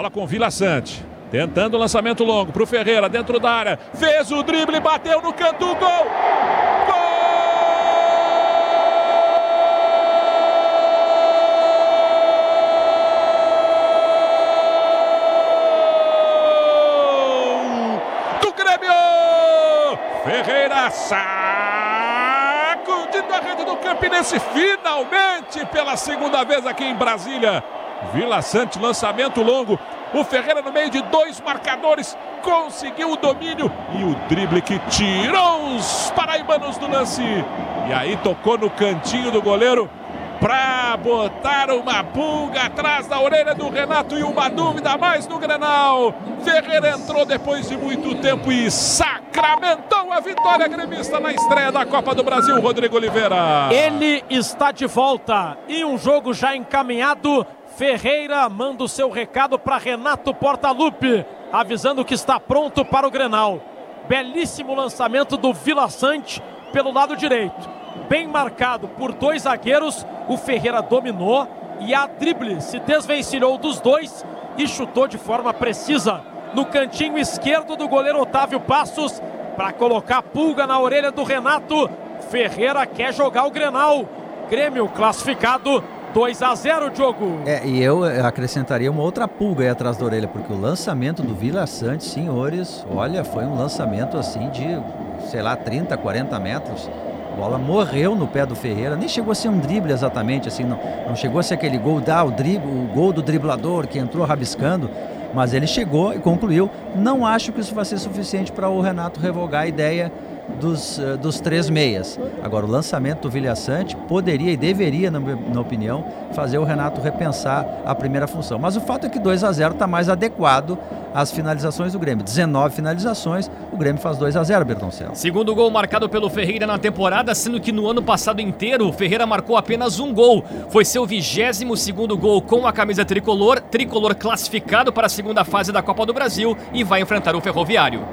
Bola com Vila Sante. Tentando o lançamento longo para o Ferreira, dentro da área. Fez o drible, bateu no canto, gol! Gol! Ferreira sacudindo a rede do Campinense finalmente pela segunda vez aqui em Brasília. Vila Sante, lançamento longo. O Ferreira no meio de dois marcadores conseguiu o domínio e o drible que tirou os paraibanos do lance. E aí tocou no cantinho do goleiro para botar uma pulga atrás da orelha do Renato e uma dúvida mais no Grenal. Ferreira entrou depois de muito tempo e sacramentou a vitória gremista na estreia da Copa do Brasil, Rodrigo Oliveira. Ele está de volta e um jogo já encaminhado Ferreira manda o seu recado para Renato Portaluppi, avisando que está pronto para o Grenal. Belíssimo lançamento do Vila Sante pelo lado direito. Bem marcado por dois zagueiros, o Ferreira dominou e a drible se desvencilhou dos dois e chutou de forma precisa no cantinho esquerdo do goleiro Otávio Passos para colocar pulga na orelha do Renato. Ferreira quer jogar o Grenal. Grêmio classificado 2 a 0 Diogo. É, e eu acrescentaria uma outra pulga aí atrás da orelha, porque o lançamento do Vila Sante, senhores, olha, foi um lançamento assim de, sei lá, 30, 40 metros. A bola morreu no pé do Ferreira, nem chegou a ser um drible exatamente, assim, não, não chegou a ser aquele gol, dá o, drible, o gol do driblador que entrou rabiscando, mas ele chegou e concluiu. Não acho que isso vai ser suficiente para o Renato revogar a ideia dos, uh, dos três meias. Agora, o lançamento do Vilha Sante poderia e deveria, na minha opinião, fazer o Renato repensar a primeira função. Mas o fato é que 2 a 0 está mais adequado às finalizações do Grêmio. 19 finalizações, o Grêmio faz 2 a 0 Bertoncelo. Segundo gol marcado pelo Ferreira na temporada, sendo que no ano passado inteiro o Ferreira marcou apenas um gol. Foi seu 22 segundo gol com a camisa tricolor, tricolor classificado para a segunda fase da Copa do Brasil e vai enfrentar o Ferroviário.